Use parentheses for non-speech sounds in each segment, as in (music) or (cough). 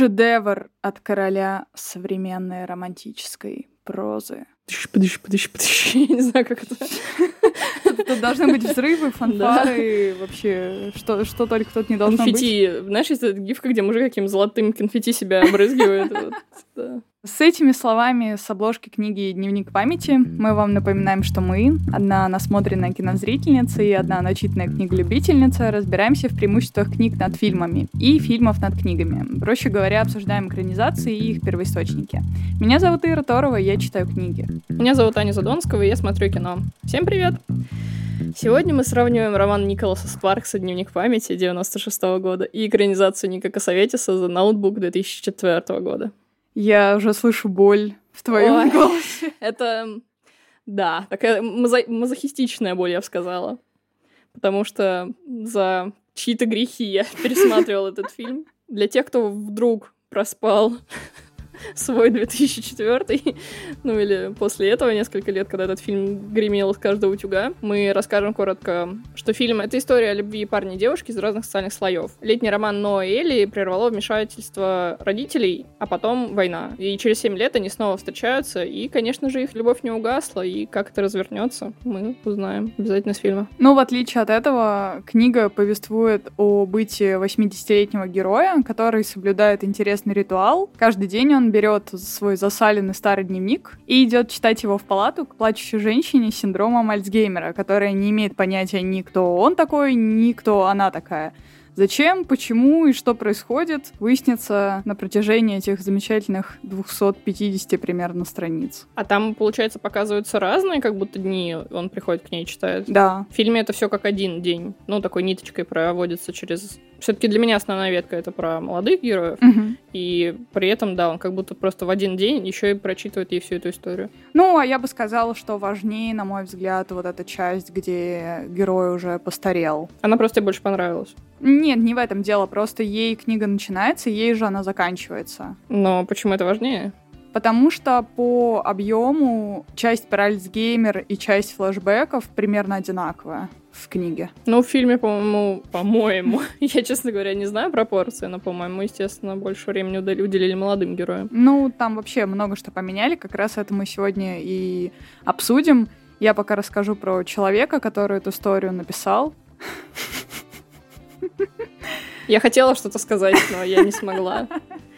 Шедевр от короля современной романтической прозы. Подыщ, подыщ, подыщ. (laughs) Я не знаю, как это. (laughs) Тут должны быть взрывы, фанфары, вообще, что, что только тут не должно конфетти. быть. Знаешь, есть эта гифка, где мужик каким золотым конфетти себя обрызгивает. С этими словами с обложки книги «Дневник памяти» мы вам напоминаем, что мы, одна насмотренная кинозрительница и одна начитанная книголюбительница, разбираемся в преимуществах книг над фильмами и фильмов над книгами. Проще говоря, обсуждаем экранизации и их первоисточники. Меня зовут Ира Торова, я читаю книги. Меня зовут Аня Задонского, и я смотрю кино. Всем привет! Сегодня мы сравниваем роман Николаса Спаркса «Дневник памяти» 96 -го года и экранизацию Ника Косоветиса «The Notebook» 2004 года. Я уже слышу боль в твоем Ой, голосе. (laughs) Это, да, такая мазо- мазохистичная боль, я бы сказала. Потому что за чьи-то грехи я (laughs) пересматривала этот фильм. Для тех, кто вдруг проспал (laughs) свой 2004, (laughs) ну или после этого несколько лет, когда этот фильм гремел с каждого утюга. Мы расскажем коротко, что фильм — это история о любви парня и девушки из разных социальных слоев. Летний роман Ноа и Элли прервало вмешательство родителей, а потом война. И через 7 лет они снова встречаются, и, конечно же, их любовь не угасла, и как это развернется, мы узнаем обязательно с фильма. Ну, в отличие от этого, книга повествует о бытии 80-летнего героя, который соблюдает интересный ритуал. Каждый день он берет свой засаленный старый дневник и идет читать его в палату к плачущей женщине с синдромом Альцгеймера, которая не имеет понятия ни кто он такой, ни кто она такая. Зачем, почему и что происходит, выяснится на протяжении этих замечательных 250 примерно страниц. А там, получается, показываются разные, как будто дни он приходит к ней и читает? Да. В фильме это все как один день. Ну, такой ниточкой проводится через... Все-таки для меня основная ветка это про молодых героев. Угу. И при этом, да, он как будто просто в один день еще и прочитывает ей всю эту историю. Ну, а я бы сказала, что важнее, на мой взгляд, вот эта часть, где герой уже постарел. Она просто тебе больше понравилась? Нет, не в этом дело. Просто ей книга начинается, ей же она заканчивается. Но почему это важнее? Потому что по объему часть про Альцгеймер и часть флэшбэков примерно одинаковая в книге. Ну, в фильме, по-моему, по-моему, (laughs) я, честно говоря, не знаю пропорции, но, по-моему, естественно, больше времени уделили молодым героям. Ну, там вообще много что поменяли, как раз это мы сегодня и обсудим. Я пока расскажу про человека, который эту историю написал. Я хотела что-то сказать, но я не смогла. (laughs)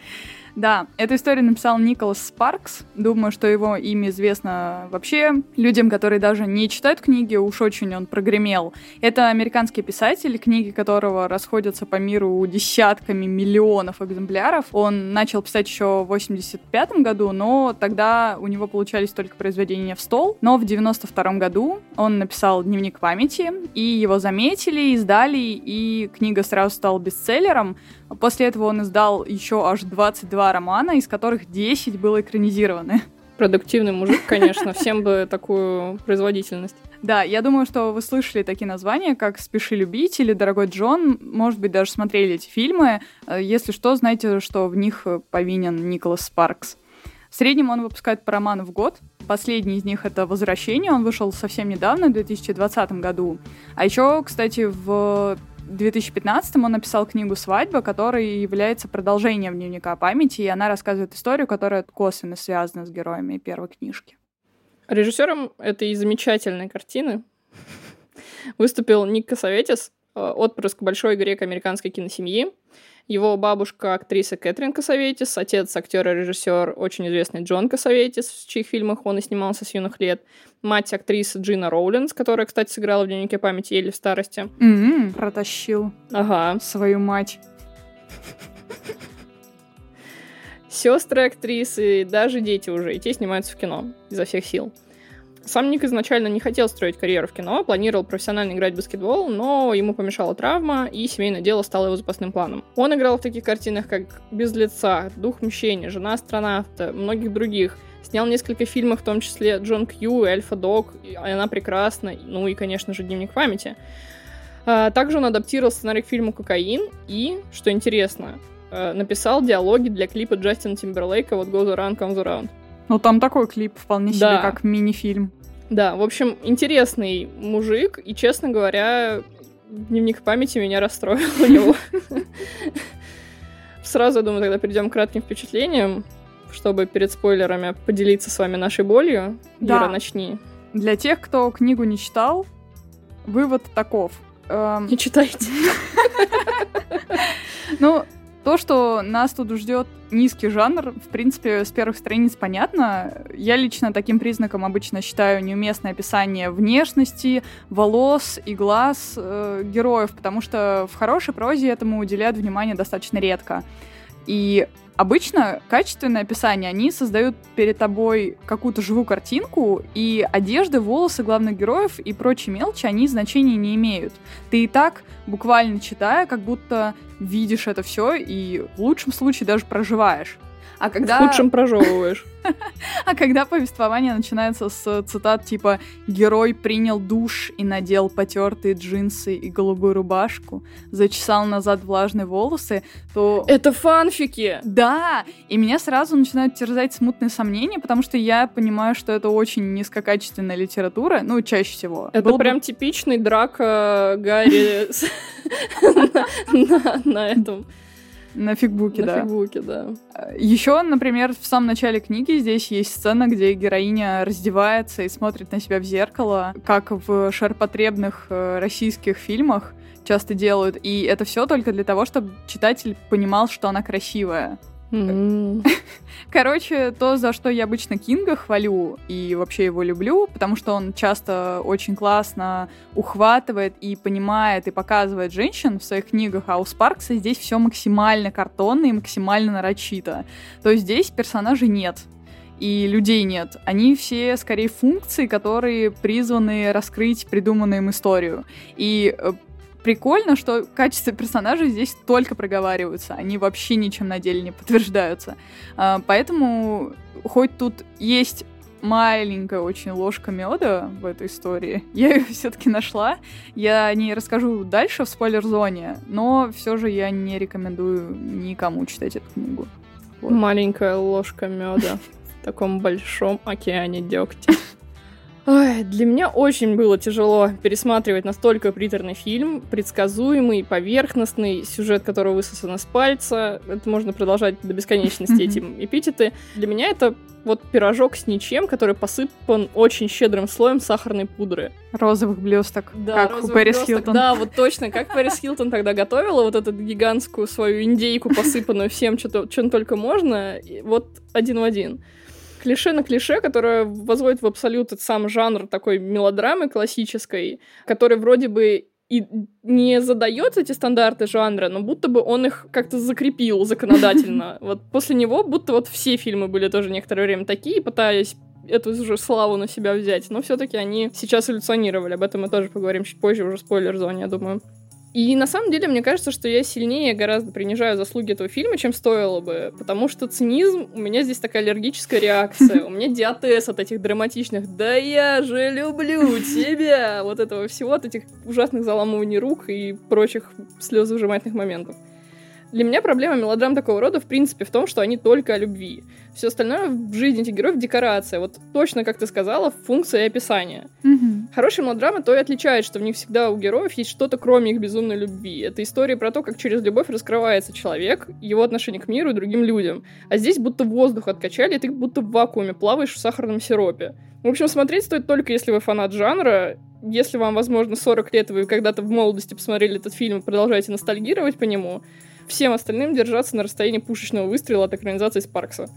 Да, эту историю написал Николас Спаркс. Думаю, что его имя известно вообще людям, которые даже не читают книги, уж очень он прогремел. Это американский писатель, книги которого расходятся по миру десятками миллионов экземпляров. Он начал писать еще в 85 году, но тогда у него получались только произведения в стол. Но в 92 году он написал «Дневник памяти», и его заметили, издали, и книга сразу стала бестселлером. После этого он издал еще аж 22 романа, из которых 10 было экранизированы. Продуктивный мужик, (laughs) конечно, всем бы такую производительность. Да, я думаю, что вы слышали такие названия, как «Спеши любить» или «Дорогой Джон», может быть, даже смотрели эти фильмы. Э, если что, знаете, что в них повинен Николас Спаркс. В среднем он выпускает по роману в год. Последний из них — это «Возвращение», он вышел совсем недавно, в 2020 году. А еще, кстати, в 2015 он написал книгу «Свадьба», которая является продолжением дневника памяти, и она рассказывает историю, которая косвенно связана с героями первой книжки. Режиссером этой замечательной картины выступил Ник Косоветис, э, отпрыск большой греко-американской киносемьи. Его бабушка актриса Кэтрин Косоветис, отец актер и режиссер очень известный Джон Косоветис, в чьих фильмах он и снимался с юных лет. Мать актриса Джина Роулинс, которая, кстати, сыграла в дневнике памяти Еле в старости. Mm-hmm, протащил. Ага. Свою мать. Сестры актрисы, даже дети уже, и те снимаются в кино изо всех сил. Сам Ник изначально не хотел строить карьеру в кино, планировал профессионально играть в баскетбол, но ему помешала травма, и семейное дело стало его запасным планом. Он играл в таких картинах, как «Без лица», «Дух мщения», «Жена астронавта», многих других. Снял несколько фильмов, в том числе «Джон Кью», «Эльфа Дог», «Она прекрасна», ну и, конечно же, «Дневник памяти». А, также он адаптировал сценарий к фильму «Кокаин» и, что интересно, а, написал диалоги для клипа Джастина Тимберлейка «Вот Goes Around, Comes Around». Ну, там такой клип вполне себе, как мини-фильм. Да, в общем, интересный мужик, и, честно говоря, дневник памяти меня расстроил у него. (laughs) сразу, я думаю, тогда перейдем к кратким впечатлениям, чтобы перед спойлерами поделиться с вами нашей болью. Да. Ира, начни. Для тех, кто книгу не читал, вывод таков. Эм, Не читайте. (laughs) Ну, то, что нас тут ждет низкий жанр, в принципе, с первых страниц понятно. Я лично таким признаком обычно считаю неуместное описание внешности, волос и глаз э, героев, потому что в хорошей прозе этому уделяют внимание достаточно редко. И обычно качественное описание, они создают перед тобой какую-то живую картинку, и одежды, волосы главных героев и прочие мелочи, они значения не имеют. Ты и так, буквально читая, как будто видишь это все и в лучшем случае даже проживаешь. А когда... В худшем прожевываешь. (laughs) А когда повествование начинается с цитат типа «Герой принял душ и надел потертые джинсы и голубую рубашку, зачесал назад влажные волосы», то... Это фанфики! Да! И меня сразу начинают терзать смутные сомнения, потому что я понимаю, что это очень низкокачественная литература, ну, чаще всего. Это Было бы- прям типичный драка Гарри (laughs) (laughs) на этом, На фигбуке, на да. фигбуке, да. Еще, например, в самом начале книги здесь есть сцена, где героиня раздевается и смотрит на себя в зеркало, как в ширпотребных э, российских фильмах часто делают. И это все только для того, чтобы читатель понимал, что она красивая. (laughs) Короче, то, за что я обычно Кинга хвалю и вообще его люблю, потому что он часто очень классно ухватывает и понимает и показывает женщин в своих книгах, а у Спаркса здесь все максимально картонно и максимально нарочито. То есть здесь персонажей нет и людей нет. Они все скорее функции, которые призваны раскрыть придуманную им историю. И э, прикольно, что качество персонажей здесь только проговариваются, они вообще ничем на деле не подтверждаются. А, Поэтому хоть тут есть маленькая очень ложка меда в этой истории. (laughs) Я ее все-таки нашла. Я о ней расскажу дальше в спойлер-зоне, но все же я не рекомендую никому читать эту книгу. Вот. Маленькая ложка меда в таком большом океане дегтя. (laughs) Ой, для меня очень было тяжело пересматривать настолько приторный фильм, предсказуемый, поверхностный, сюжет которого высосан из пальца. Это можно продолжать до бесконечности Мгм. эти эпитеты. Для меня это вот пирожок с ничем, который посыпан очень щедрым слоем сахарной пудры. Розовых блесток, Да, как у Пэрис. Хилтон. Да, вот точно, как Пэрис Хилтон тогда готовила вот эту гигантскую свою индейку, посыпанную всем, чем только можно, вот один в один. Клише на клише, которое возводит в абсолют этот сам жанр такой мелодрамы классической, который вроде бы и не задает эти стандарты жанра, но будто бы он их как-то закрепил законодательно. (laughs) Вот после него будто вот все фильмы были тоже некоторое время такие, пытаясь эту же славу на себя взять. Но все-таки они сейчас эволюционировали. Об этом мы тоже поговорим чуть позже, уже спойлер-зоне, я думаю. И на самом деле, мне кажется, что я сильнее гораздо принижаю заслуги этого фильма, чем стоило бы, потому что цинизм, у меня здесь такая аллергическая реакция, у меня диатез от этих драматичных «да я же люблю тебя», вот этого всего, от этих ужасных заламываний рук и прочих слезовыжимательных моментов. Для меня проблема мелодрам такого рода, в принципе, в том, что они только о любви. Все остальное в жизни этих героев — декорация. Вот точно, как ты сказала, функция и описание. Мгм. Хорошие мелодрамы то и отличает, что в них всегда у героев есть что-то, кроме их безумной любви. Это история про то, как через любовь раскрывается человек, его отношение к миру и другим людям. А здесь будто воздух откачали, и ты будто в вакууме плаваешь в сахарном сиропе. В общем, смотреть стоит только если вы фанат жанра. Если вам, возможно, 40 лет, и вы когда-то в молодости посмотрели этот фильм и продолжаете ностальгировать по нему, всем остальным держаться на расстоянии пушечного выстрела от экранизации Спаркса.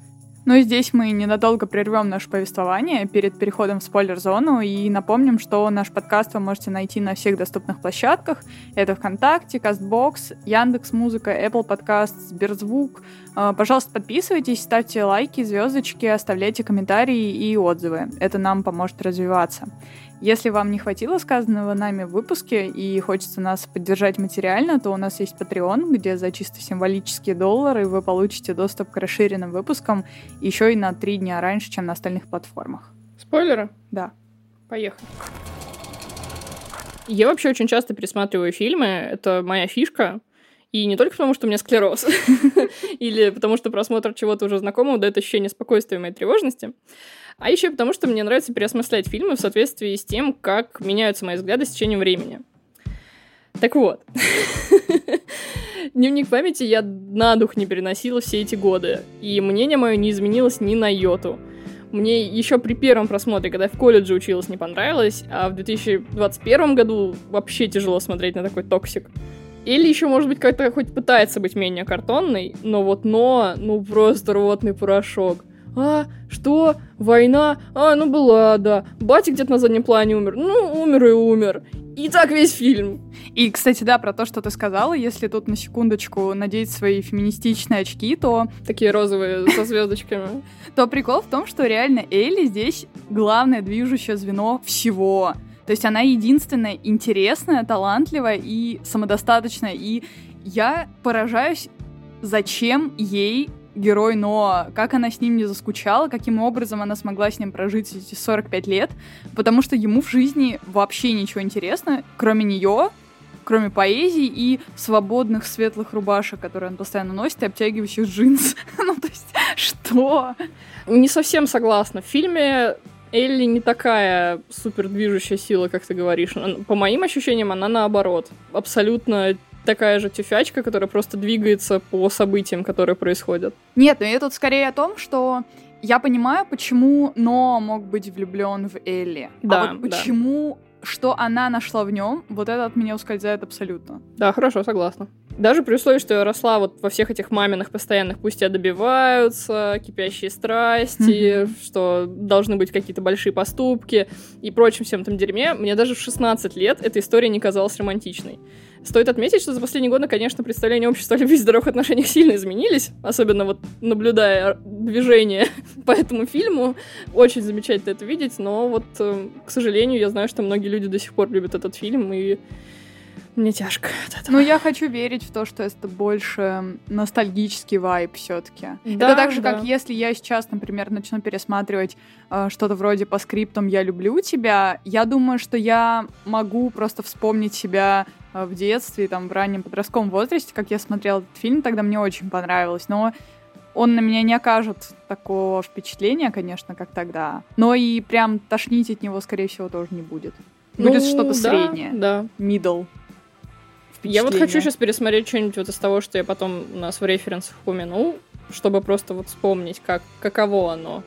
Ну и здесь мы ненадолго прервем наше повествование перед переходом в спойлер-зону и напомним, что наш подкаст вы можете найти на всех доступных площадках. Это ВКонтакте, Кастбокс, Яндекс Музыка, Apple Подкаст, Сберзвук. Э, Пожалуйста, подписывайтесь, ставьте лайки, звездочки, оставляйте комментарии и отзывы. Это нам поможет развиваться. Если вам не хватило сказанного нами в выпуске и хочется нас поддержать материально, то у нас есть Patreon, где за чисто символические доллары вы получите доступ к расширенным выпускам еще и на три дня раньше, чем на остальных платформах. Спойлеры? Да. Поехали. Я вообще очень часто пересматриваю фильмы, это моя фишка. И не только потому, что у меня склероз, (laughs) или потому что просмотр чего-то уже знакомого дает ощущение спокойствия и моей тревожности, а еще потому, что мне нравится переосмыслять фильмы в соответствии с тем, как меняются мои взгляды с течением времени. Так вот, (laughs) Дневник памяти я на дух не переносила все эти годы, и мнение мое не изменилось ни на йоту. Мне еще при первом просмотре, когда я в колледже училась, не понравилось, а в 2021 году вообще тяжело смотреть на такой toxic. Элли еще, может быть, как-то хоть пытается быть менее картонной, но вот но, ну просто рвотный порошок. А, что? Война? А, ну была, да. Батя где-то на заднем плане умер. Ну, умер и умер. И так весь фильм. И, кстати, да, про то, что ты сказала, если тут на секундочку надеть свои феминистичные очки, то... Такие розовые со звездочками. (laughs) То прикол в том, что реально Элли здесь главное движущее звено всего. То есть она единственная интересная, талантливая и самодостаточная. И я поражаюсь, зачем ей герой Ноа, как она с ним не заскучала, каким образом она смогла с ним прожить эти 45 лет, потому что ему в жизни вообще ничего интересно, кроме нее, кроме поэзии и свободных светлых рубашек, которые он постоянно носит, и обтягивающих джинс. (laughs) ну, то есть, что? Не совсем согласна. В фильме Элли не такая супер движущая сила, как ты говоришь. По моим ощущениям, она наоборот. Абсолютно такая же тюфячка, которая просто двигается по событиям, которые происходят. Нет, но я тут скорее о том, что я понимаю, почему Но мог быть влюблен в Элли. А да, а вот почему, да. что она нашла в нем, вот это от меня ускользает абсолютно. Да, хорошо, согласна. Даже при условии, что я росла вот во всех этих маминых постоянных пусть тебя добиваются, кипящие страсти, mm-hmm. что должны быть какие-то большие поступки и прочим всем этом дерьме, мне даже в 16 лет эта история не казалась романтичной. Стоит отметить, что за последние годы, конечно, представления общества о любви и здоровых отношениях сильно изменились, особенно вот наблюдая движение (laughs) по этому фильму. Очень замечательно это видеть, но вот, э, к сожалению, я знаю, что многие люди до сих пор любят этот фильм, и мне тяжко от этого. Ну, я хочу верить в то, что это больше ностальгический вайб все-таки. Да, это так же, да. как если я сейчас, например, начну пересматривать э, что-то вроде по скриптам «Я люблю тебя», я думаю, что я могу просто вспомнить себя э, в детстве, там, в раннем подростковом возрасте, как я смотрела этот фильм, тогда мне очень понравилось, но он на меня не окажет такого впечатления, конечно, как тогда. Но и прям тошнить от него, скорее всего, тоже не будет. Будет ну, что-то да, среднее. Да. Middle. Я вот хочу сейчас пересмотреть что-нибудь вот из того, что я потом у нас в референсах упомянул, чтобы просто вот вспомнить, как, каково оно.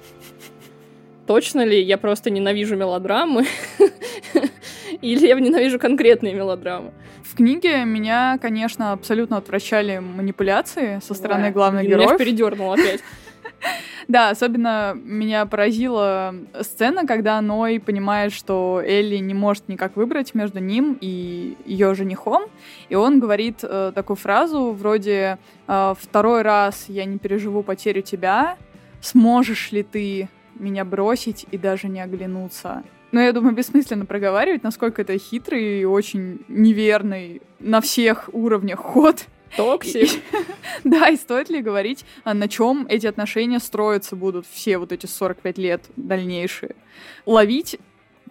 Точно ли я просто ненавижу мелодрамы? (laughs) Или я ненавижу конкретные мелодрамы? В книге меня, конечно, абсолютно отвращали манипуляции со стороны главных героев. Меня передернул опять. (laughs) (laughs) Да, особенно меня поразила сцена, когда Ной понимает, что Элли не может никак выбрать между ним и ее женихом, и он говорит э, такую фразу вроде э, «Второй раз я не переживу потерю тебя, сможешь ли ты меня бросить и даже не оглянуться?» Но я думаю, бессмысленно проговаривать, насколько это хитрый и очень неверный на всех уровнях ход. Toxic. (laughs) Да, и стоит ли говорить, а на чем эти отношения строятся будут все вот эти 45 лет дальнейшие. Ловить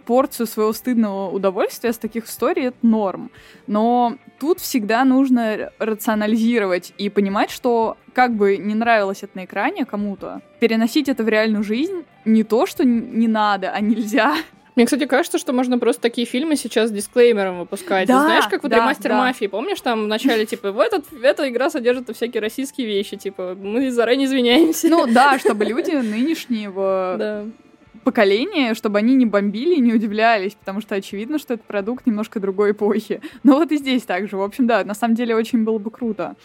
порцию своего стыдного удовольствия с таких историй — это норм. Но тут всегда нужно рационализировать и понимать, что как бы не нравилось это на экране кому-то, переносить это в реальную жизнь не то, что не надо, а нельзя. Мне, кстати, кажется, что можно просто такие фильмы сейчас с дисклеймером выпускать. Да, Знаешь, как вот да, ремастер да. мафии, помнишь, там в начале, типа, в этот, эта игра содержит всякие расистские вещи, типа, мы заранее извиняемся. Ну да, (laughs) чтобы люди нынешнего поколения, чтобы они не бомбили и не удивлялись, потому что очевидно, что это продукт немножко другой эпохи. Но вот и здесь также. В общем, да, на самом деле очень было бы круто.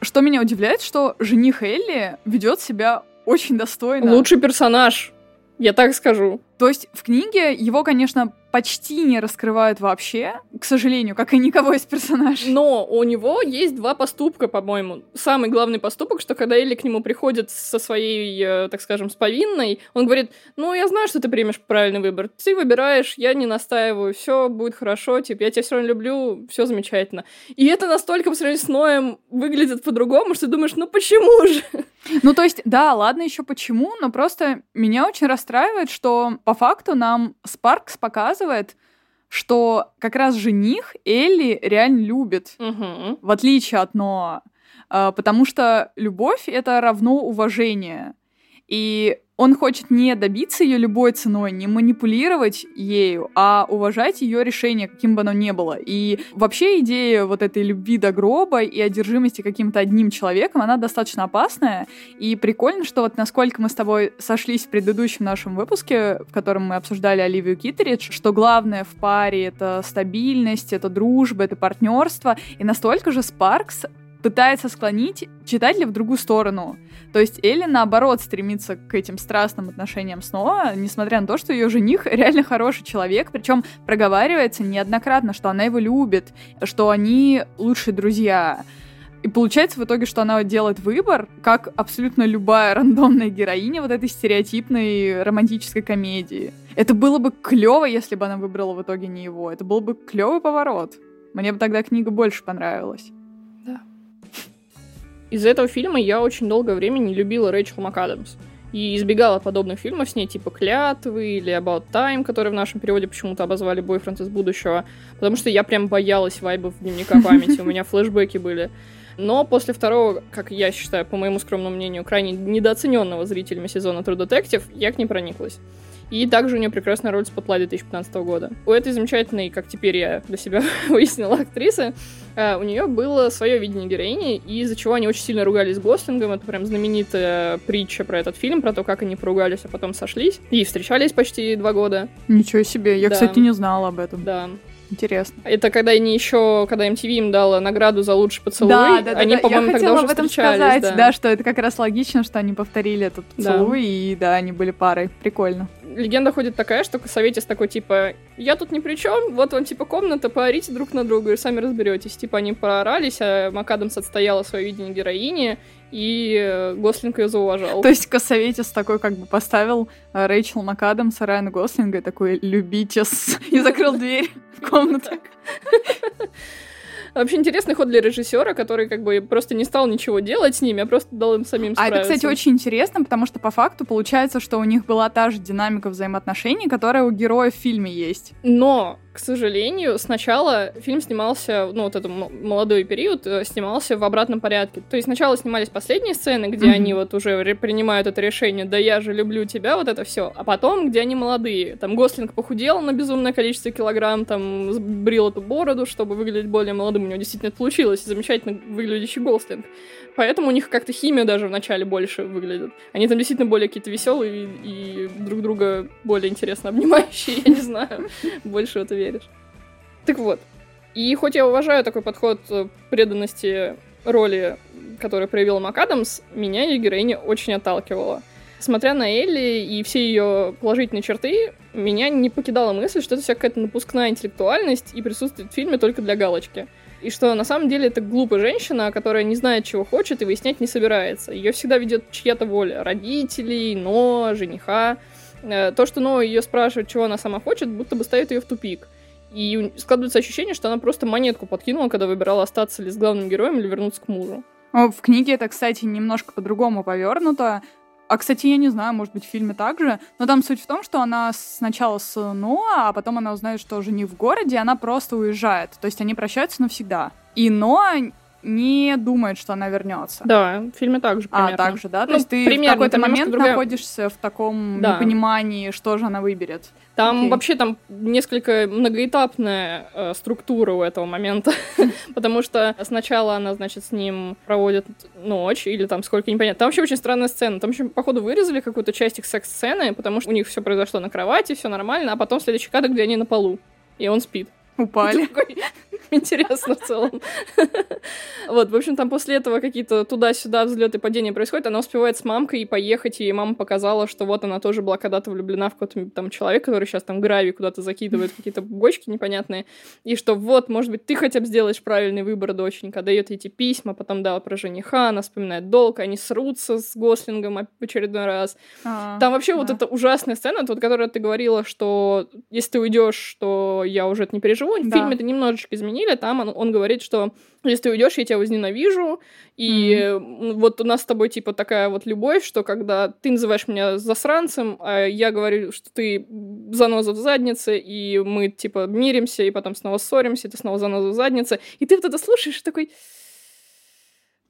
Что меня удивляет, что жених Элли ведет себя очень достойно. Лучший персонаж. Я так скажу. То есть в книге его, конечно, почти не раскрывают вообще, к сожалению, как и никого из персонажей. Но у него есть два поступка, по-моему. Самый главный поступок, что когда Элли к нему приходит со своей, э, так скажем, с повинной, он говорит, ну, я знаю, что ты примешь правильный выбор. Ты выбираешь, я не настаиваю, все будет хорошо, типа, я тебя все равно люблю, все замечательно. И это настолько по сравнению с Ноем выглядит по-другому, что ты думаешь, ну почему же? Ну, то есть, да, ладно еще почему, но просто меня очень расстраивает, что по факту нам Спаркс показывает, что как раз жених Элли реально любит, угу. в отличие от Ноа. А, потому что любовь — это равно уважение. И он хочет не добиться ее любой ценой, не манипулировать ею, а уважать ее решение, каким бы оно ни было. И вообще идея вот этой любви до гроба и одержимости каким-то одним человеком, она достаточно опасная. И прикольно, что вот насколько мы с тобой сошлись в предыдущем нашем выпуске, в котором мы обсуждали Оливию Китеридж, что главное в паре — это стабильность, это дружба, это партнерство. И настолько же Спаркс пытается склонить читателя в другую сторону. То есть Элли, наоборот, стремится к этим страстным отношениям снова, несмотря на то, что ее жених (laughs) реально хороший человек, причем проговаривается неоднократно, что она его любит, что они лучшие друзья. И получается в итоге, что она делает выбор, как абсолютно любая рандомная героиня вот этой стереотипной романтической комедии. Это было бы клево, если бы она выбрала в итоге не его. Это был бы клевый поворот. Мне бы тогда книга больше понравилась. Из-за этого фильма я очень долгое время не любила Рэйчел МакАдамс. И избегала подобных фильмов с ней, типа «Клятвы» или «About Time», которые в нашем переводе почему-то обозвали «Бойфренд из будущего», потому что я прям боялась вайбов дневника (laughs) памяти, у меня флешбеки были. Но после второго, как я считаю, по моему скромному мнению, крайне недооцененного зрителями сезона True Detective, я к ней прониклась. И также у нее прекрасная роль в Spotlight 2015 года. У этой замечательной, как теперь я для себя (laughs) выяснила, актрисы, э, у нее было свое видение героини, из-за чего они очень сильно ругались с Гослингом. Это прям знаменитая притча про этот фильм, про то, как они поругались, а потом сошлись. И встречались почти два года. Ничего себе, я, да. кстати, не знала об этом. Да. Интересно. Это когда они еще, когда MTV им дала награду за лучший поцелуй, да, да, они, да, по-моему, тогда уже об этом сказать, да. да, что это как раз логично, что они повторили этот поцелуй, да. и да, они были парой. Прикольно легенда ходит такая, что Косоветис такой, типа, я тут ни при чем, вот вам, типа, комната, поорите друг на друга и сами разберетесь. Типа, они поорались, а МакАдамс отстояла свое видение героини, и э, Гослинг ее зауважал. То есть Косоветис такой как бы поставил э, Рэйчел МакАдамс, Райана Гослинга, и такой, любитесь, (laughs) и закрыл дверь в комнату. (laughs) Вообще интересный ход для режиссера, который как бы просто не стал ничего делать с ними, а просто дал им самим справиться. А это, кстати, очень интересно, потому что по факту получается, что у них была та же динамика взаимоотношений, которая у героя в фильме есть. Но к сожалению, сначала фильм снимался, ну, вот этот молодой период, э, снимался в обратном порядке. То есть сначала снимались последние сцены, где mm-hmm. они вот уже принимают это решение, да я же люблю тебя, вот это все. А потом, где они молодые. Там Гослинг похудел на безумное количество килограмм, там брил эту бороду, чтобы выглядеть более молодым. У него действительно это получилось. Замечательно выглядящий Гослинг. Поэтому у них как-то химия даже в начале больше выглядит. Они там действительно более какие-то веселые и, и друг друга более интересно обнимающие, (laughs) я не знаю. Больше в это веришь. Так вот. И хоть я уважаю такой подход э, преданности роли, который проявил МакАдамс, меня ее героиня очень отталкивала. Смотря на Элли и все ее положительные черты, меня не покидала мысль, что это вся какая-то напускная интеллектуальность и присутствует в фильме только для галочки. И что на самом деле это глупая женщина, которая не знает, чего хочет и выяснять не собирается. Ее всегда ведет чья-то воля. Родителей, но, жениха. Э, то, что но ее спрашивает, чего она сама хочет, будто бы ставит ее в тупик. И складывается ощущение, что она просто монетку подкинула, когда выбирала остаться ли с главным героем или вернуться к мужу. В книге это, кстати, немножко по-другому повернуто. А, кстати, я не знаю, может быть, в фильме также. Но там суть в том, что она сначала с Ноа, а потом она узнает, что уже не в городе, она просто уезжает. То есть они прощаются навсегда. И Ноа не думает, что она вернется. Да, в фильме также примерно. А, так же, да? То ну, есть ты в какой-то момент другая... находишься в таком да. непонимании, что же она выберет. Там okay. вообще там несколько многоэтапная э, структура у этого момента, (laughs) потому что сначала она, значит, с ним проводит ночь или там сколько непонятно. Там вообще очень странная сцена. Там еще, походу, вырезали какую-то часть их секс-сцены, потому что у них все произошло на кровати, все нормально, а потом следующий кадр, где они на полу, и он спит. Упали. (laughs) Интересно в целом. (laughs) Вот, в общем, там после этого какие-то туда-сюда взлеты и падения происходят. Она успевает с мамкой поехать, и мама показала, что вот она тоже была когда-то влюблена в какого-то там человека, который сейчас там гравий куда-то закидывает, (laughs) какие-то бочки непонятные. И что вот, может быть, ты хотя бы сделаешь правильный выбор, доченька. Дает эти письма, потом, да, про жениха, она вспоминает долг, они срутся с Гослингом в очередной раз. А, там вообще вот эта ужасная сцена, вот, которая ты говорила, что если ты уйдешь, то я уже это не переживу. В фильме это немножечко изменили. Там он, он говорит, что если ты уйдешь, я тебя возненавижу. И mm-hmm. вот у нас с тобой, типа, такая вот любовь, что когда ты называешь меня засранцем, а я говорю, что ты заноза в заднице, и мы, типа, миримся, и потом снова ссоримся, и ты снова заноза в заднице. И ты вот это слушаешь и такой...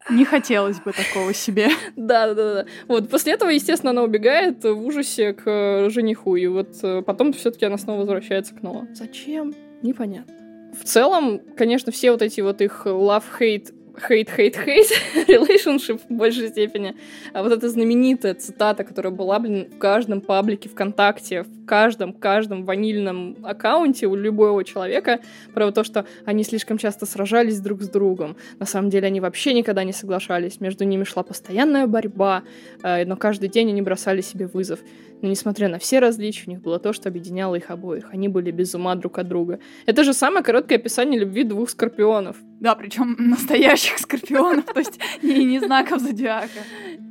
Не хотелось бы такого себе. (laughs) Да, да, да. Вот после этого, естественно, она убегает в ужасе к э, жениху, и вот э, потом все-таки она снова возвращается к Ноа. Зачем? Непонятно. В целом, конечно, все вот эти вот их love-hate hate, hate, hate relationship в большей степени. А вот эта знаменитая цитата, которая была, блин, в каждом паблике ВКонтакте, в каждом, каждом ванильном аккаунте у любого человека про то, что они слишком часто сражались друг с другом. На самом деле они вообще никогда не соглашались. Между ними шла постоянная борьба, э, но каждый день они бросали себе вызов. Но несмотря на все различия, у них было то, что объединяло их обоих. Они были без ума друг от друга. Это же самое короткое описание любви двух скорпионов. Да, причем (laughs) настоящих скорпионов, то есть не, не знаков зодиака.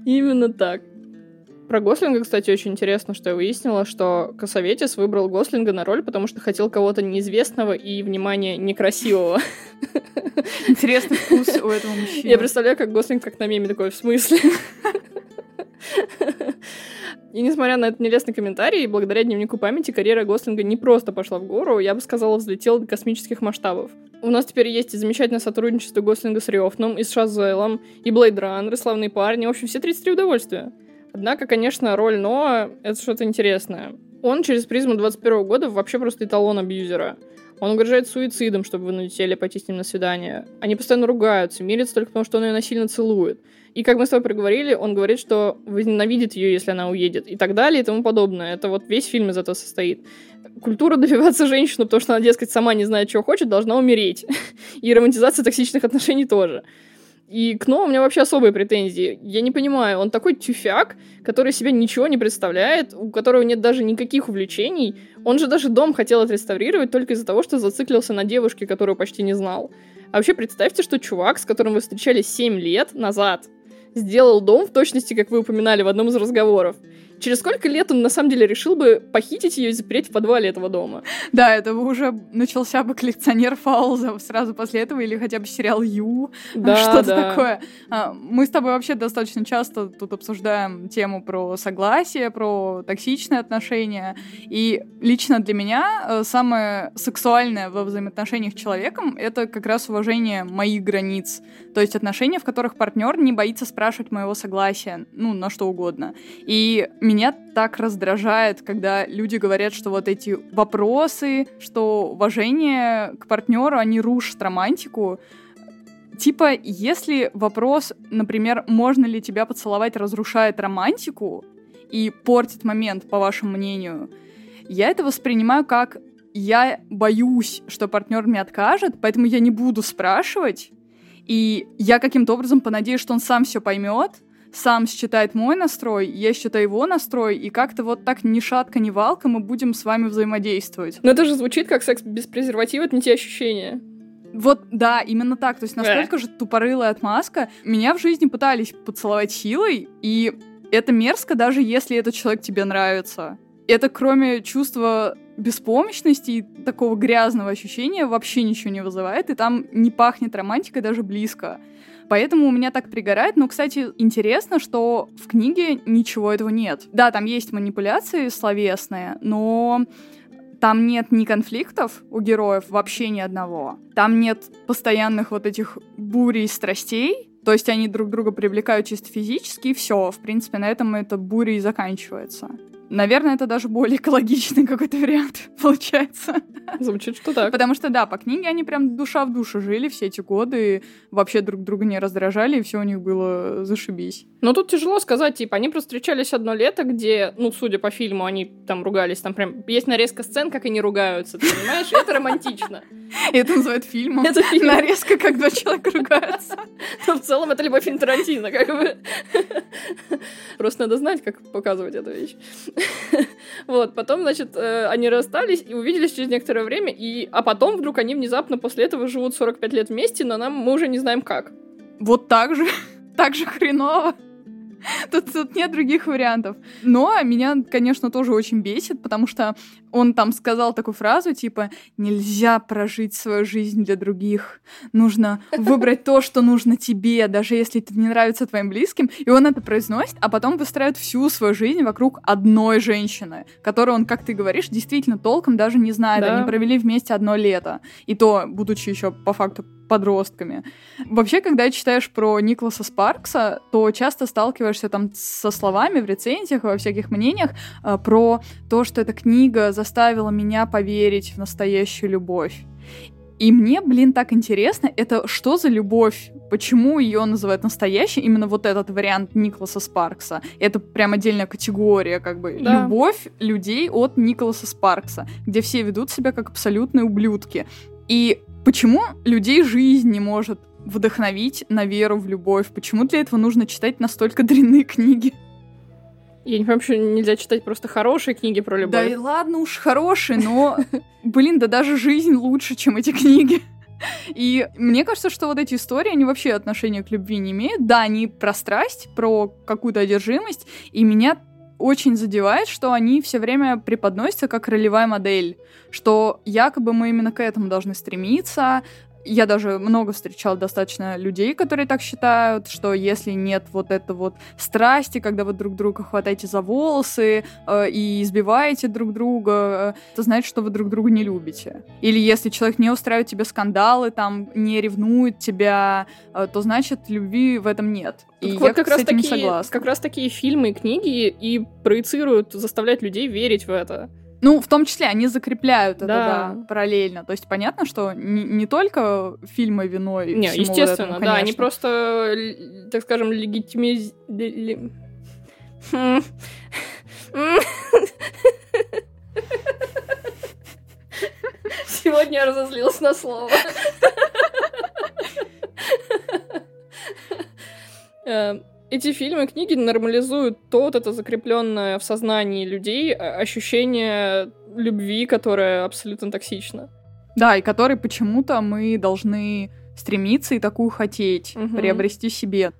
Именно так. Про Гослинга, кстати, очень интересно, что я выяснила, что Косоветис выбрал Гослинга на роль, потому что хотел кого-то неизвестного и, внимание, некрасивого. (laughs) Интересный вкус у этого мужчины. Я представляю, как Гослинг как на меме такой, в смысле? (laughs) И несмотря на этот нелестный комментарий, благодаря дневнику памяти карьера Гослинга не просто пошла в гору, я бы сказала, взлетела до космических масштабов. У нас теперь есть и замечательное сотрудничество Гослинга с Рёфном, и с Шазелом, и Блейд Раннер, Славные парни, в общем, все 33 удовольствия. Однако, конечно, роль Ноа — это что-то интересное. Он через призму 21 года вообще просто эталон абьюзера. Он угрожает суицидом, чтобы вынудить Элли пойти с ним на свидание. Они постоянно ругаются, мирятся только потому, что он ее насильно целует. И как мы с тобой проговорили, он говорит, что возненавидит ее, если она уедет, и так далее, и тому подобное. Это вот весь фильм из этого состоит. Культура добиваться (laughs) женщину, потому что она, дескать, сама не знает, чего хочет, должна умереть. (laughs) И романтизация токсичных отношений тоже. И к Но у меня вообще особые претензии. Я не понимаю, он такой тюфяк, который себя ничего не представляет, у которого нет даже никаких увлечений. Он же даже дом хотел отреставрировать только из-за того, что зациклился на девушке, которую почти не знал. А вообще представьте, что чувак, с которым вы встречались 7 лет назад, сделал дом в точности, как вы упоминали в одном из разговоров. Через сколько лет он на самом деле решил бы похитить ее и запереть в подвале этого дома? Да, это уже начался бы коллекционер Фауза сразу после этого, или хотя бы сериал Ю, да, что-то да. такое. А, мы с тобой вообще достаточно часто тут обсуждаем тему про согласие, про токсичные отношения. И лично для меня э, самое сексуальное во взаимоотношениях с человеком это как раз уважение моих границ. То есть отношения, в которых партнер не боится спрашивать моего согласия, ну, на что угодно. И меня так раздражает, когда люди говорят, что вот эти вопросы, что уважение к партнеру, они рушат романтику. Типа, если вопрос, например, можно ли тебя поцеловать, разрушает романтику и портит момент, по вашему мнению, я это воспринимаю как я боюсь, что партнер мне откажет, поэтому я не буду спрашивать, и я каким-то образом понадеюсь, что он сам все поймет, сам считает мой настрой, я считаю его настрой, и как-то вот так ни шатка, ни валка мы будем с вами взаимодействовать. Но это же звучит как секс без презерватива, это не те ощущения. Вот, да, именно так. То есть настолько же тупорылая отмазка. Меня в жизни пытались поцеловать силой, и это мерзко, даже если этот человек тебе нравится. Это кроме чувства беспомощности и такого грязного ощущения вообще ничего не вызывает, и там не пахнет романтикой даже близко. Поэтому у меня так пригорает. Но, кстати, интересно, что в книге ничего этого нет. Да, там есть манипуляции словесные, но там нет ни конфликтов у героев, вообще ни одного. Там нет постоянных вот этих бурей страстей, то есть они друг друга привлекают чисто физически, и все. В принципе, на этом эта буря и заканчивается. Наверное, это даже более экологичный какой-то вариант (laughs) получается. Звучит, что так. Потому что, да, по книге они прям душа в душу жили все эти годы, вообще друг друга не раздражали, и все у них было зашибись. Но тут тяжело сказать, типа, они просто встречались одно лето, где, ну, судя по фильму, они там ругались, там прям есть нарезка сцен, как они ругаются, ты понимаешь? Это романтично. (laughs) Это называют фильмом. Это фильм. Нарезка, как два человека ругаются. (laughs) Но в целом это любой фильм Тарантино, как бы. Просто надо знать, как показывать эту вещь. (laughs) Вот, потом, значит, э, они расстались и увиделись через некоторое время, и... а потом вдруг они внезапно после этого живут 45 лет вместе, но нам мы уже не знаем как. Вот так же, (laughs) так же хреново. (laughs) Тут, тут нет других вариантов. Но меня, конечно, тоже очень бесит, потому что он там сказал такую фразу, типа, нельзя прожить свою жизнь для других. Нужно (laughs) выбрать то, что нужно тебе, даже если это не нравится твоим близким. И он это произносит, а потом выстраивает всю свою жизнь вокруг одной женщины, которую он, как ты говоришь, действительно толком даже не знает. Да. Они провели вместе одно лето. И то, будучи еще по факту подростками. Вообще, когда читаешь про Николаса Спаркса, то часто сталкиваешься там со словами в рецензиях и во всяких мнениях э, про то, что эта книга заставила меня поверить в настоящую любовь. И мне, блин, так интересно, это что за любовь? Почему ее называют настоящей? Именно вот этот вариант Николаса Спаркса. Это прям отдельная категория, как бы. Да. Любовь людей от Николаса Спаркса, где все ведут себя как абсолютные ублюдки. И почему людей жизнь не может вдохновить на веру в любовь? Почему для этого нужно читать настолько дрянные книги? Я не понимаю, почему нельзя читать просто хорошие книги про любовь. Да и ладно уж, хорошие, но, блин, да даже жизнь лучше, чем эти книги. И мне кажется, что вот эти истории, они вообще отношения к любви не имеют. Да, они про страсть, про какую-то одержимость, и меня очень задевает, что они все время преподносятся как ролевая модель, что якобы мы именно к этому должны стремиться, я даже много встречала достаточно людей, которые так считают, что если нет вот этой вот страсти, когда вы друг друга хватаете за волосы э, и избиваете друг друга, э, то значит, что вы друг друга не любите. Или если человек не устраивает тебе скандалы, там, не ревнует тебя, э, то значит, любви в этом нет. И вот я как раз такие. Как раз такие фильмы и книги и проецируют, заставляют людей верить в это. Ну, в том числе они закрепляют это, да, параллельно. То есть понятно, что не, не только фильмы виной. Не, естественно, этому, да, они просто, так скажем, легитимиз... Сегодня я разозлилась на слово. (laughs) Эти фильмы и книги нормализуют то вот это закрепленное в сознании людей а, ощущение любви, которое абсолютно токсично. Да, и которой почему-то мы должны стремиться и такую хотеть, угу. приобрести себе.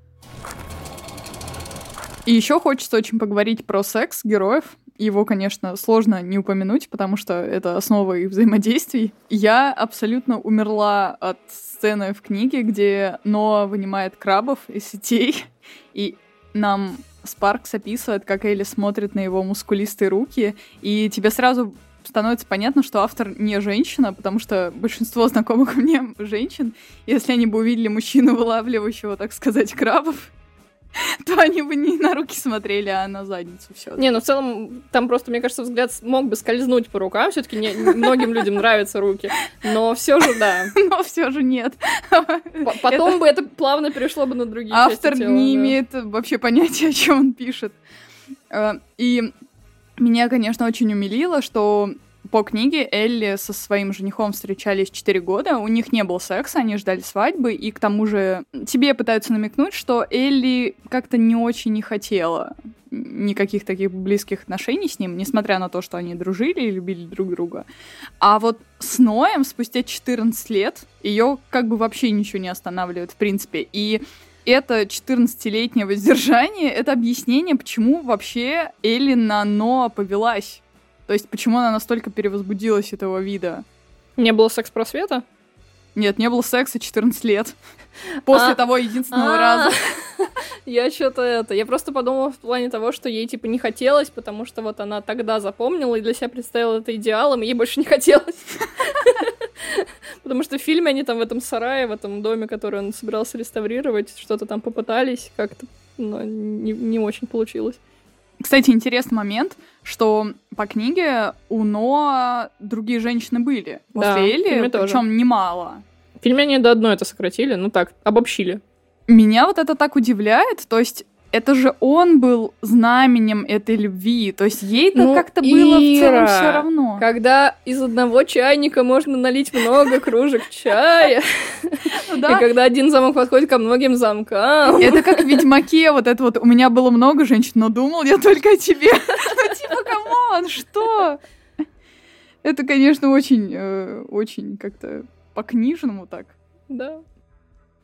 И еще хочется очень поговорить про секс героев. Его, конечно, сложно не упомянуть, потому что это основа их взаимодействий. Я абсолютно умерла от сцены в книге, где Ноа вынимает крабов из сетей, (laughs) и нам Спаркс описывает, как Элли смотрит на его мускулистые руки, и тебе сразу становится понятно, что автор не женщина, потому что большинство знакомых (laughs) мне женщин, если они бы увидели мужчину, (laughs) вылавливающего, так сказать, крабов, (laughs) то они бы не на руки смотрели, а на задницу все. Не, ну в целом там просто, мне кажется, взгляд мог бы скользнуть по рукам. Все-таки многим людям нравятся руки. Но все же да. (laughs) Но все же нет. (laughs) Потом бы это плавно перешло бы на другие Автор не имеет вообще понятия, о чем он пишет. Э, и меня, конечно, очень умилило, что по книге Элли со своим женихом встречались 4 года, у них не было секса, они ждали свадьбы, и к тому же тебе пытаются намекнуть, что Элли как-то не очень не хотела никаких таких близких отношений с ним, несмотря на то, что они дружили и любили друг друга. А вот с Ноем спустя 14 лет ее как бы вообще ничего не останавливает, в принципе. И это 14-летнее воздержание, это объяснение, почему вообще Элли на Ноа повелась. То есть, почему она настолько перевозбудилась этого вида? Не было секс-просвета? Нет, не было секса 14 лет. (laughs) После а, того единственного а, раза. (laughs) Я что-то это... Я просто подумала в плане того, что ей, типа, не хотелось, потому что вот она тогда запомнила и для себя представила это идеалом, и ей больше не хотелось. (laughs) Потому что в фильме они там в этом сарае, в этом доме, который он собирался реставрировать, что-то там попытались как-то, но не, не очень получилось. Кстати, интересный момент, что по книге у Ноа другие женщины были. После да, Элли, причем немало. В фильме они до одной это сократили, ну так, обобщили. Меня вот это так удивляет, то есть это же он был знаменем этой любви. То есть ей-то ну, как-то было в целом все равно. Когда из одного чайника можно налить много кружек чая, (laughs) ну и когда один замок подходит ко многим замкам. Это как в Ведьмаке, вот это вот, у меня было много женщин, но думал я только о тебе. (laughs) Ну типа, come on, что? Это, конечно, очень, э, очень как-то по-книжному так. Да.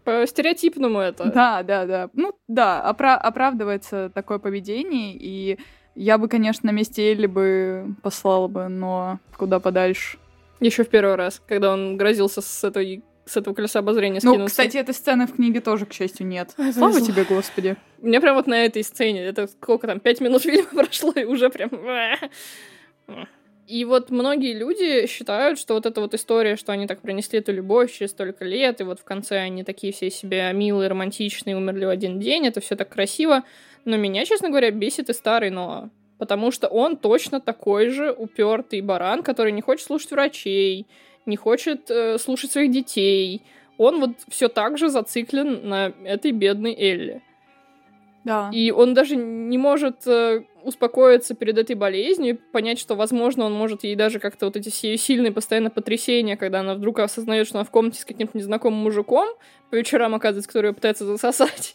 По стереотипному это. Да, да, да. Ну да, опра- оправдывается такое поведение, и я бы, конечно, на месте Элли бы послала бы, но куда подальше. Еще в первый раз, когда он грозился с этой с этого колеса обозрения ну, скинуться. Ну, кстати, этой сцены в книге тоже, к счастью, нет. Ой, Слава повезло. тебе, Господи. Меня прям вот на этой сцене, это сколько там, пять минут (laughs) фильма прошло, и уже прям... (laughs) И вот многие люди считают, что вот эта вот история, что они так принесли эту любовь через столько лет, и вот в конце они такие все себе милые, романтичные, умерли в один день, это все так красиво. Но меня, честно говоря, бесит и старый Ноа. Потому что он точно такой же упертый баран, который не хочет слушать врачей, не хочет э, слушать своих детей. Он вот все так же зациклен на этой бедной Элли. Да. И он даже не может э, успокоиться перед этой болезнью, понять, что, возможно, он может ей даже как-то вот эти все сильные постоянно потрясения, когда она вдруг осознает, что она в комнате с каким-то незнакомым мужиком, по вечерам, оказывается, который ее пытается засосать.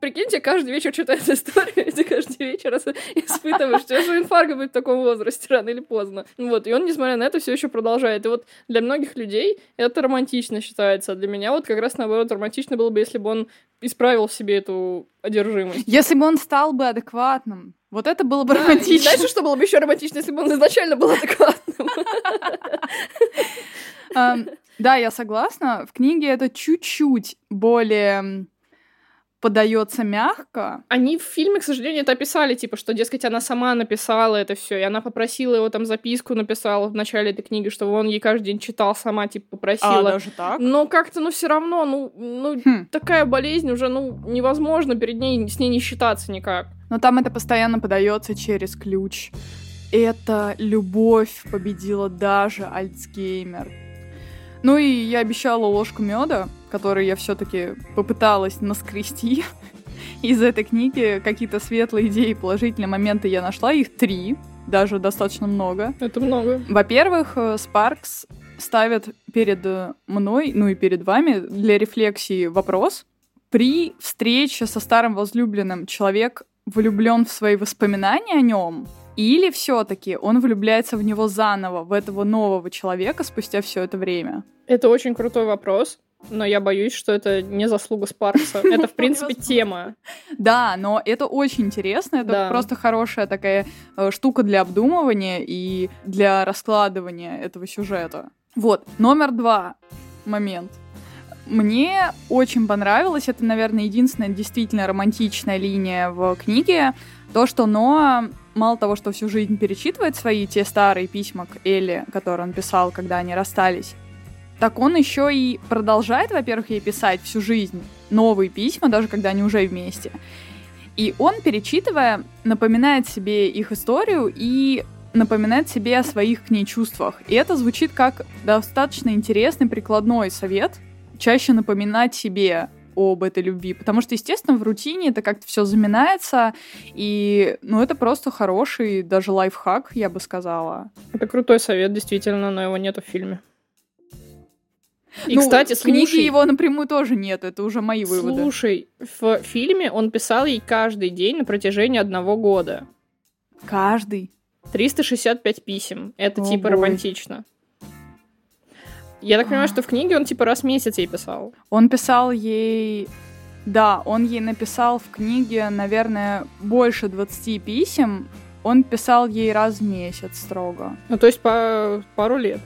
Прикиньте, каждый вечер читает историю, и ты каждый вечер испытываешь, что же инфаркт будет в таком возрасте, рано или поздно. Вот, и он, несмотря на это, все еще продолжает. И вот для многих людей это романтично считается, для меня вот как раз наоборот романтично было бы, если бы он исправил себе эту одержимость. Если бы он стал бы адекватным, вот это было бы да, романтично. Знаешь, что было бы еще романтично, если бы он изначально был адекватным? Да, я согласна. В книге это чуть-чуть более подается мягко. Они в фильме, к сожалению, это описали, типа, что, дескать, она сама написала это все, и она попросила его там записку написала в начале этой книги, чтобы он ей каждый день читал сама, типа, попросила. А, даже так? Но как-то, ну, все равно, ну, ну хм. такая болезнь уже, ну, невозможно перед ней, с ней не считаться никак. Но там это постоянно подается через ключ. Это любовь победила даже Альцгеймер. Ну и я обещала ложку меда, который я все-таки попыталась наскрести (laughs) из этой книги. Какие-то светлые идеи, положительные моменты я нашла. Их три, даже достаточно много. Это много. Во-первых, Спаркс э, ставит перед мной, ну и перед вами для рефлексии вопрос. При встрече со старым возлюбленным человек влюблен в свои воспоминания о нем, или все-таки он влюбляется в него заново, в этого нового человека спустя все это время? Это очень крутой вопрос. Но я боюсь, что это не заслуга Спаркса. (laughs) Это, в принципе, тема. Да, но это очень интересно. Это да. просто хорошая такая э, штука для обдумывания и для раскладывания этого сюжета. Вот, номер два момент. Мне очень понравилось, это, наверное, единственная действительно романтичная линия в книге, то, что Ноа мало того, что всю жизнь перечитывает свои те старые письма к Элли, которые он писал, когда они расстались, так он еще и продолжает, во-первых, ей писать всю жизнь новые письма, даже когда они уже вместе. И он, перечитывая, напоминает себе их историю и напоминает себе о своих к ней чувствах. И это звучит как достаточно интересный прикладной совет, чаще напоминать себе об этой любви, потому что, естественно, в рутине это как-то все заминается, и, ну, это просто хороший даже лайфхак, я бы сказала. Это крутой совет, действительно, но его нету в фильме. И, ну, кстати, в слушай, книге его напрямую тоже нет, это уже мои выводы. Слушай, в фильме он писал ей каждый день на протяжении одного года. Каждый? 365 писем. Это О, типа бой. романтично. Я так понимаю, что в книге он типа раз в месяц ей писал. Он писал ей... Да, он ей написал в книге, наверное, больше 20 писем. Он писал ей раз в месяц строго. Ну, то есть по пару лет.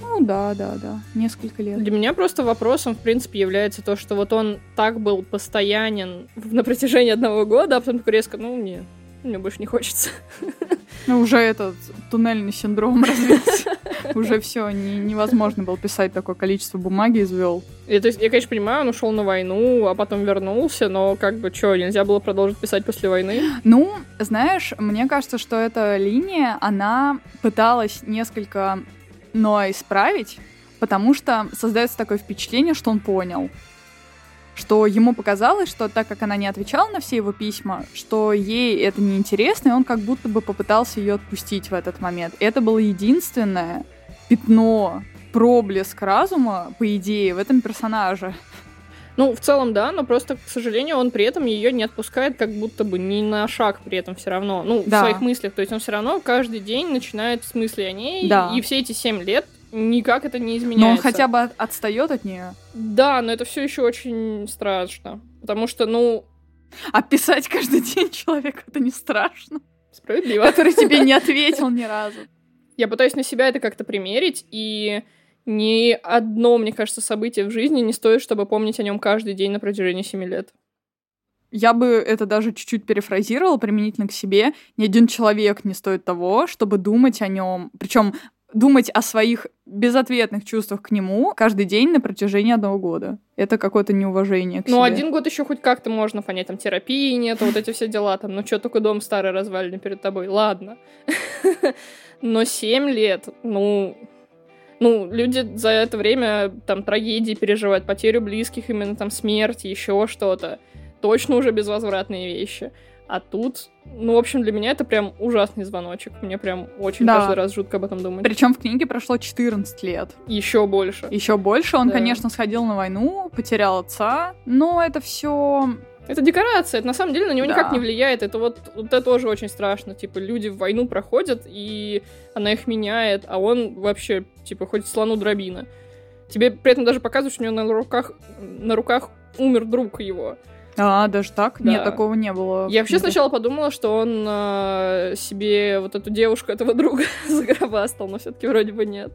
Ну да, да, да, несколько лет. Для меня просто вопросом, в принципе, является то, что вот он так был постоянен на протяжении одного года, а потом такой резко, ну нет, мне больше не хочется. Ну, уже этот туннельный синдром (laughs) развился. Уже все, не, невозможно было писать такое количество бумаги извел. И, то есть, я, конечно, понимаю, он ушел на войну, а потом вернулся, но как бы что, нельзя было продолжить писать после войны? Ну, знаешь, мне кажется, что эта линия, она пыталась несколько но исправить, потому что создается такое впечатление, что он понял что ему показалось, что так как она не отвечала на все его письма, что ей это неинтересно, и он как будто бы попытался ее отпустить в этот момент. Это было единственное пятно, проблеск разума, по идее, в этом персонаже. Ну, в целом, да, но просто, к сожалению, он при этом ее не отпускает, как будто бы ни на шаг при этом все равно. Ну, да. в своих мыслях. То есть он все равно каждый день начинает с мысли о ней, да. и все эти семь лет никак это не изменяется. Но он хотя бы отстает от нее. Да, но это все еще очень страшно. Потому что, ну. А писать каждый день человека это не страшно. Справедливо. Который тебе не (laughs) ответил ни разу. Я пытаюсь на себя это как-то примерить, и ни одно, мне кажется, событие в жизни не стоит, чтобы помнить о нем каждый день на протяжении семи лет. я бы это даже чуть-чуть перефразировала применительно к себе. Ни один человек не стоит того, чтобы думать о нем. Причем думать о своих безответных чувствах к нему каждый день на протяжении одного года. Это какое-то неуважение к ну, себе. Один год еще хоть как-то можно понять, там терапии нет, вот эти все дела, там, ну что, только дом старый развалины перед тобой, ладно. (laughs) Но семь лет, ну, ну, люди за это время там трагедии переживают, потерю близких, именно там смерть, еще что-то. Точно уже безвозвратные вещи. А тут, ну, в общем, для меня это прям ужасный звоночек. Мне прям очень да. каждый раз жутко об этом думать. Причем в книге прошло 14 лет. Еще больше. Еще больше. Он, да. конечно, сходил на войну, потерял отца, но это все это декорация, это на самом деле на него да. никак не влияет. Это вот, вот это тоже очень страшно. Типа, люди в войну проходят, и она их меняет, а он вообще, типа, хоть слону дробина. Тебе при этом даже показывают, что у него на руках, на руках умер друг его. А, даже так? Да. Нет, такого не было. Я вообще сначала подумала, что он э, себе вот эту девушку этого друга (laughs) загробастал, но все-таки вроде бы нет.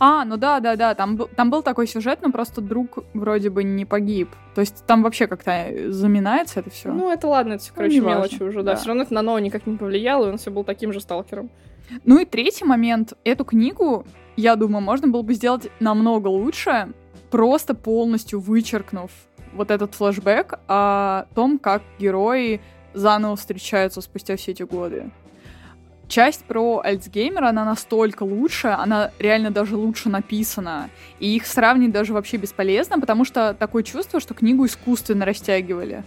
А, ну да, да, да, там, там был такой сюжет, но просто друг вроде бы не погиб. То есть там вообще как-то заминается это все. Ну, это ладно, это все, короче, ну, мелочи уже, да. да. Все равно это на Ноа никак не повлияло, и он все был таким же сталкером. Ну и третий момент. Эту книгу, я думаю, можно было бы сделать намного лучше, просто полностью вычеркнув вот этот флэшбэк о том, как герои заново встречаются спустя все эти годы. Часть про Альцгеймера, она настолько лучше, она реально даже лучше написана. И их сравнить даже вообще бесполезно, потому что такое чувство, что книгу искусственно растягивали.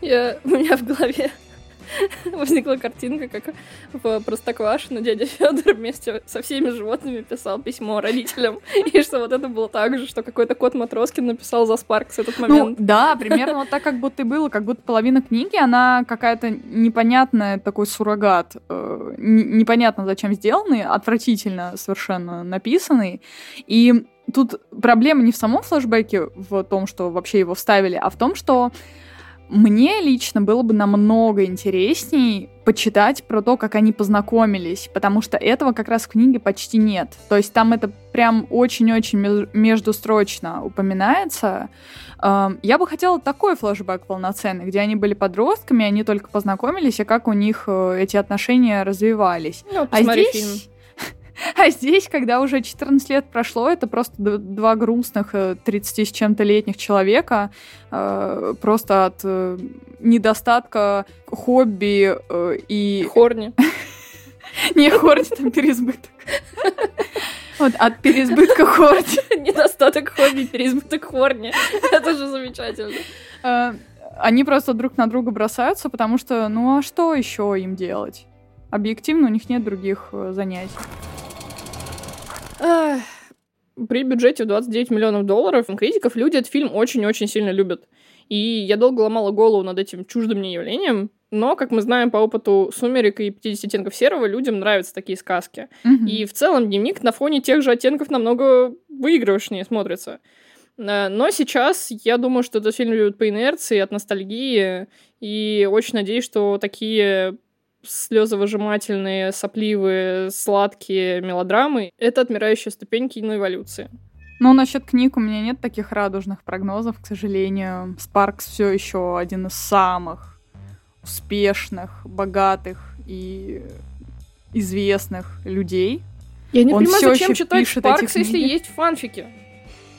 Я, у меня в голове (laughs) возникла картинка, как в Простоквашино дядя Федор вместе со всеми животными писал письмо родителям, (laughs) и что вот это было так же, что какой-то кот Матроскин написал за Спаркс этот ну момент. Ну, да, примерно вот так как будто и было, как будто половина книги, она какая-то непонятная, такой суррогат, э, непонятно зачем сделанный, отвратительно совершенно написанный, и тут проблема не в самом флэшбэке, в том, что вообще его вставили, а в том, что мне лично было бы намного интересней почитать про то, как они познакомились, потому что этого как раз в книге почти нет. То есть там это прям очень-очень междустрочно упоминается. Эм, я бы хотела такой флешбэк полноценный, где они были подростками, они только познакомились, и как у них э, эти отношения развивались. Ну, а здесь... фильм. А здесь, когда уже 14 лет прошло, это просто два грустных 30 э, с чем-то летних человека э, просто от э, недостатка хобби и... Хорни. (laughs) Не хорни, там переизбыток. Вот, от переизбытка хорни. (laughs) Недостаток хобби, переизбыток хорни. Это же замечательно. Они просто друг на друга бросаются, потому что, ну а что еще им делать? Объективно у них нет других занятий. При бюджете в 29 миллионов долларов критиков люди этот фильм очень-очень сильно любят. И я долго ломала голову над этим чуждым мне явлением, но, как мы знаем по опыту «Сумерек» и «50 оттенков серого», людям нравятся такие сказки. Mm-hmm. И в целом дневник на фоне тех же оттенков намного выигрывающнее смотрится. Э, но сейчас я думаю, что этот фильм любят по инерции, от ностальгии, и очень надеюсь, что такие слезовыжимательные, сопливые, сладкие мелодрамы — это отмирающая ступень киноэволюции. Ну, насчет книг у меня нет таких радужных прогнозов, к сожалению. Спаркс все еще один из самых успешных, богатых и известных людей. Я не Он понимаю, зачем читать Спаркс, если есть фанфики.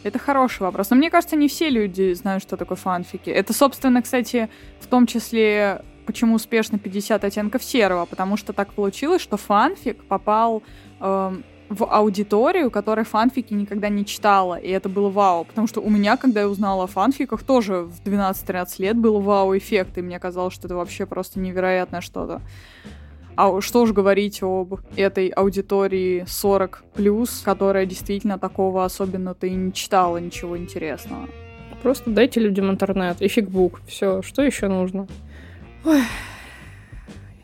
Это хороший вопрос. Но мне кажется, не все люди знают, что такое фанфики. Это, собственно, кстати, в том числе почему успешно 50 оттенков серого, потому что так получилось, что фанфик попал э, в аудиторию, которая фанфики никогда не читала, и это было вау, потому что у меня, когда я узнала о фанфиках, тоже в 12-13 лет был вау-эффект, и мне казалось, что это вообще просто невероятное что-то. А что уж говорить об этой аудитории 40 плюс, которая действительно такого особенно-то и не читала ничего интересного. Просто дайте людям интернет и фигбук. Все, что еще нужно? Ой.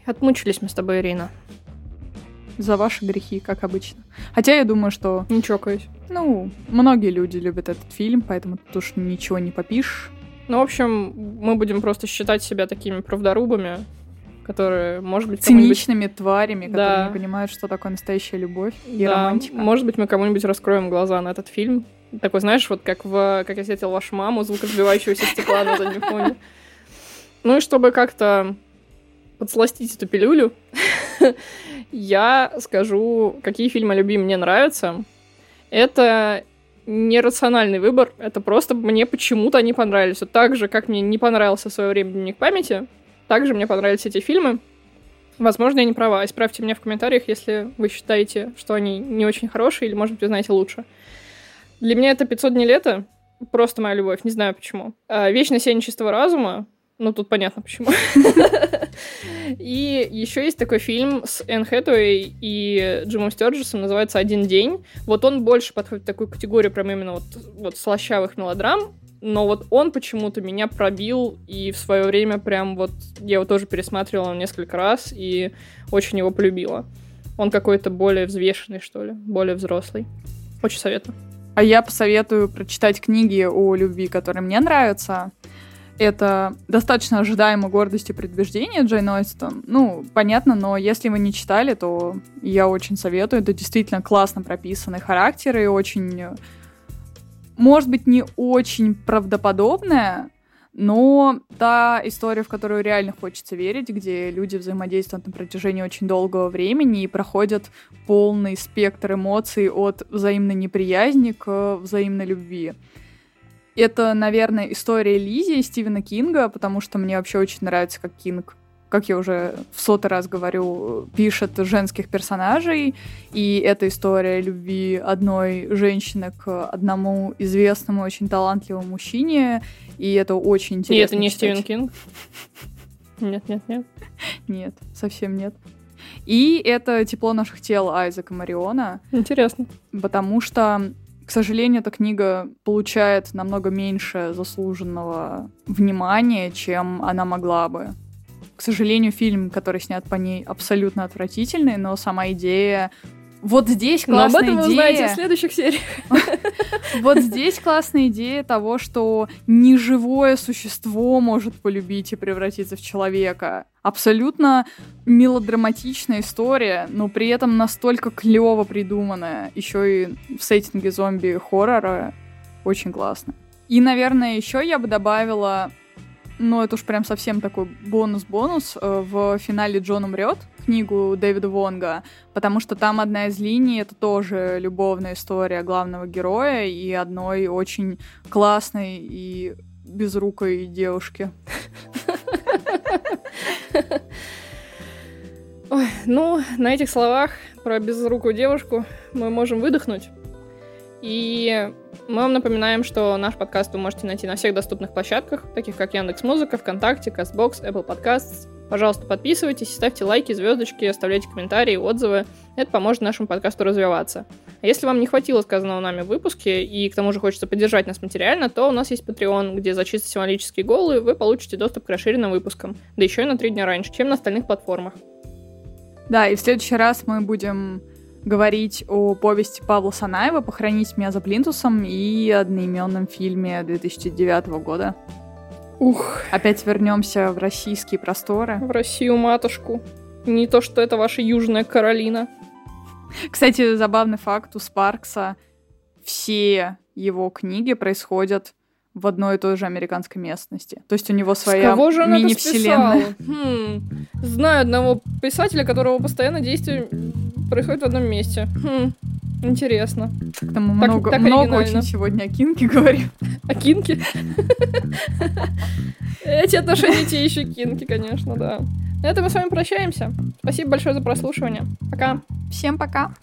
Отмучились мы с тобой, Ирина. За ваши грехи, как обычно. Хотя я думаю, что... Не чокаюсь. Ну, многие люди любят этот фильм, поэтому тут уж ничего не попишешь. Ну, в общем, мы будем просто считать себя такими правдорубами, которые, может быть, Циничными тварями, да. которые не понимают, что такое настоящая любовь и да. романтика. Может быть, мы кому-нибудь раскроем глаза на этот фильм. Такой, знаешь, вот как в «Как я встретил вашу маму», звук разбивающегося стекла на заднем фоне. Ну и чтобы как-то подсластить эту пилюлю, (laughs) я скажу, какие фильмы любви мне нравятся. Это нерациональный выбор, это просто мне почему-то они понравились. Вот так же, как мне не понравился в свое время «Дневник памяти», так же мне понравились эти фильмы. Возможно, я не права. Исправьте меня в комментариях, если вы считаете, что они не очень хорошие, или, может быть, вы знаете лучше. Для меня это «500 дней лета», просто моя любовь, не знаю почему. А «Вечное сияние чистого разума», ну, тут понятно почему. (laughs) И еще есть такой фильм с Энн Хэтэуэй и Джимом Стёрджесом, называется «Один день». Вот он больше подходит в такую категорию прям именно вот, вот слащавых мелодрам, но вот он почему-то меня пробил, и в свое время прям вот я его тоже пересматривала несколько раз, и очень его полюбила. Он какой-то более взвешенный, что ли, более взрослый. Очень советую. А я посоветую прочитать книги о любви, которые мне нравятся. Это достаточно ожидаемо гордость и предубеждение Джейн Ойстон. Ну, понятно, но если вы не читали, то я очень советую. Это действительно классно прописанные характеры и очень... Может быть, не очень правдоподобная, но та история, в которую реально хочется верить, где люди взаимодействуют на протяжении очень долгого времени и проходят полный спектр эмоций от взаимной неприязни к взаимной любви. Это, наверное, история Лизи и Стивена Кинга, потому что мне вообще очень нравится, как Кинг как я уже в сотый раз говорю, пишет женских персонажей, и это история любви одной женщины к одному известному, очень талантливому мужчине, и это очень интересно. И это не читать. Стивен Кинг? Нет, нет, нет. Нет, совсем нет. И это «Тепло наших тел» Айзека Мариона. Интересно. Потому что к сожалению, эта книга получает намного меньше заслуженного внимания, чем она могла бы. К сожалению, фильм, который снят по ней, абсолютно отвратительный, но сама идея вот здесь классная Но об этом идея. вы узнаете в следующих сериях. (laughs) Вот здесь классная идея того, что неживое существо может полюбить и превратиться в человека. Абсолютно мелодраматичная история, но при этом настолько клево придуманная. Еще и в сеттинге зомби-хоррора очень классно. И, наверное, еще я бы добавила ну, это уж прям совсем такой бонус-бонус, э, в финале Джон умрет, книгу Дэвида Вонга, потому что там одна из линий — это тоже любовная история главного героя и одной очень классной и безрукой девушки. Ну, на этих словах про безрукую девушку мы можем выдохнуть. И мы вам напоминаем, что наш подкаст вы можете найти на всех доступных площадках, таких как Яндекс Музыка, ВКонтакте, Castbox, Apple Podcasts. Пожалуйста, подписывайтесь, ставьте лайки, звездочки, оставляйте комментарии, отзывы. Это поможет нашему подкасту развиваться. А если вам не хватило сказанного нами в выпуске, и к тому же хочется поддержать нас материально, то у нас есть Patreon, где за чисто символические голы вы получите доступ к расширенным выпускам, да еще и на три дня раньше, чем на остальных платформах. Да, и в следующий раз мы будем говорить о повести Павла Санаева «Похоронить меня за плинтусом» и одноименном фильме 2009 года. Ух. Опять вернемся в российские просторы. В Россию матушку. Не то, что это ваша Южная Каролина. Кстати, забавный факт у Спаркса. Все его книги происходят в одной и той же американской местности. То есть у него своя мини-вселенная. Хм. Знаю одного писателя, которого постоянно действие происходит в одном месте. Хм. Интересно. Мы так, много, так много очень сегодня о Кинке (laughs) говорим. О Кинке? Эти отношения те еще Кинки, конечно, да. На этом мы с вами прощаемся. Спасибо большое за прослушивание. Пока. Всем пока.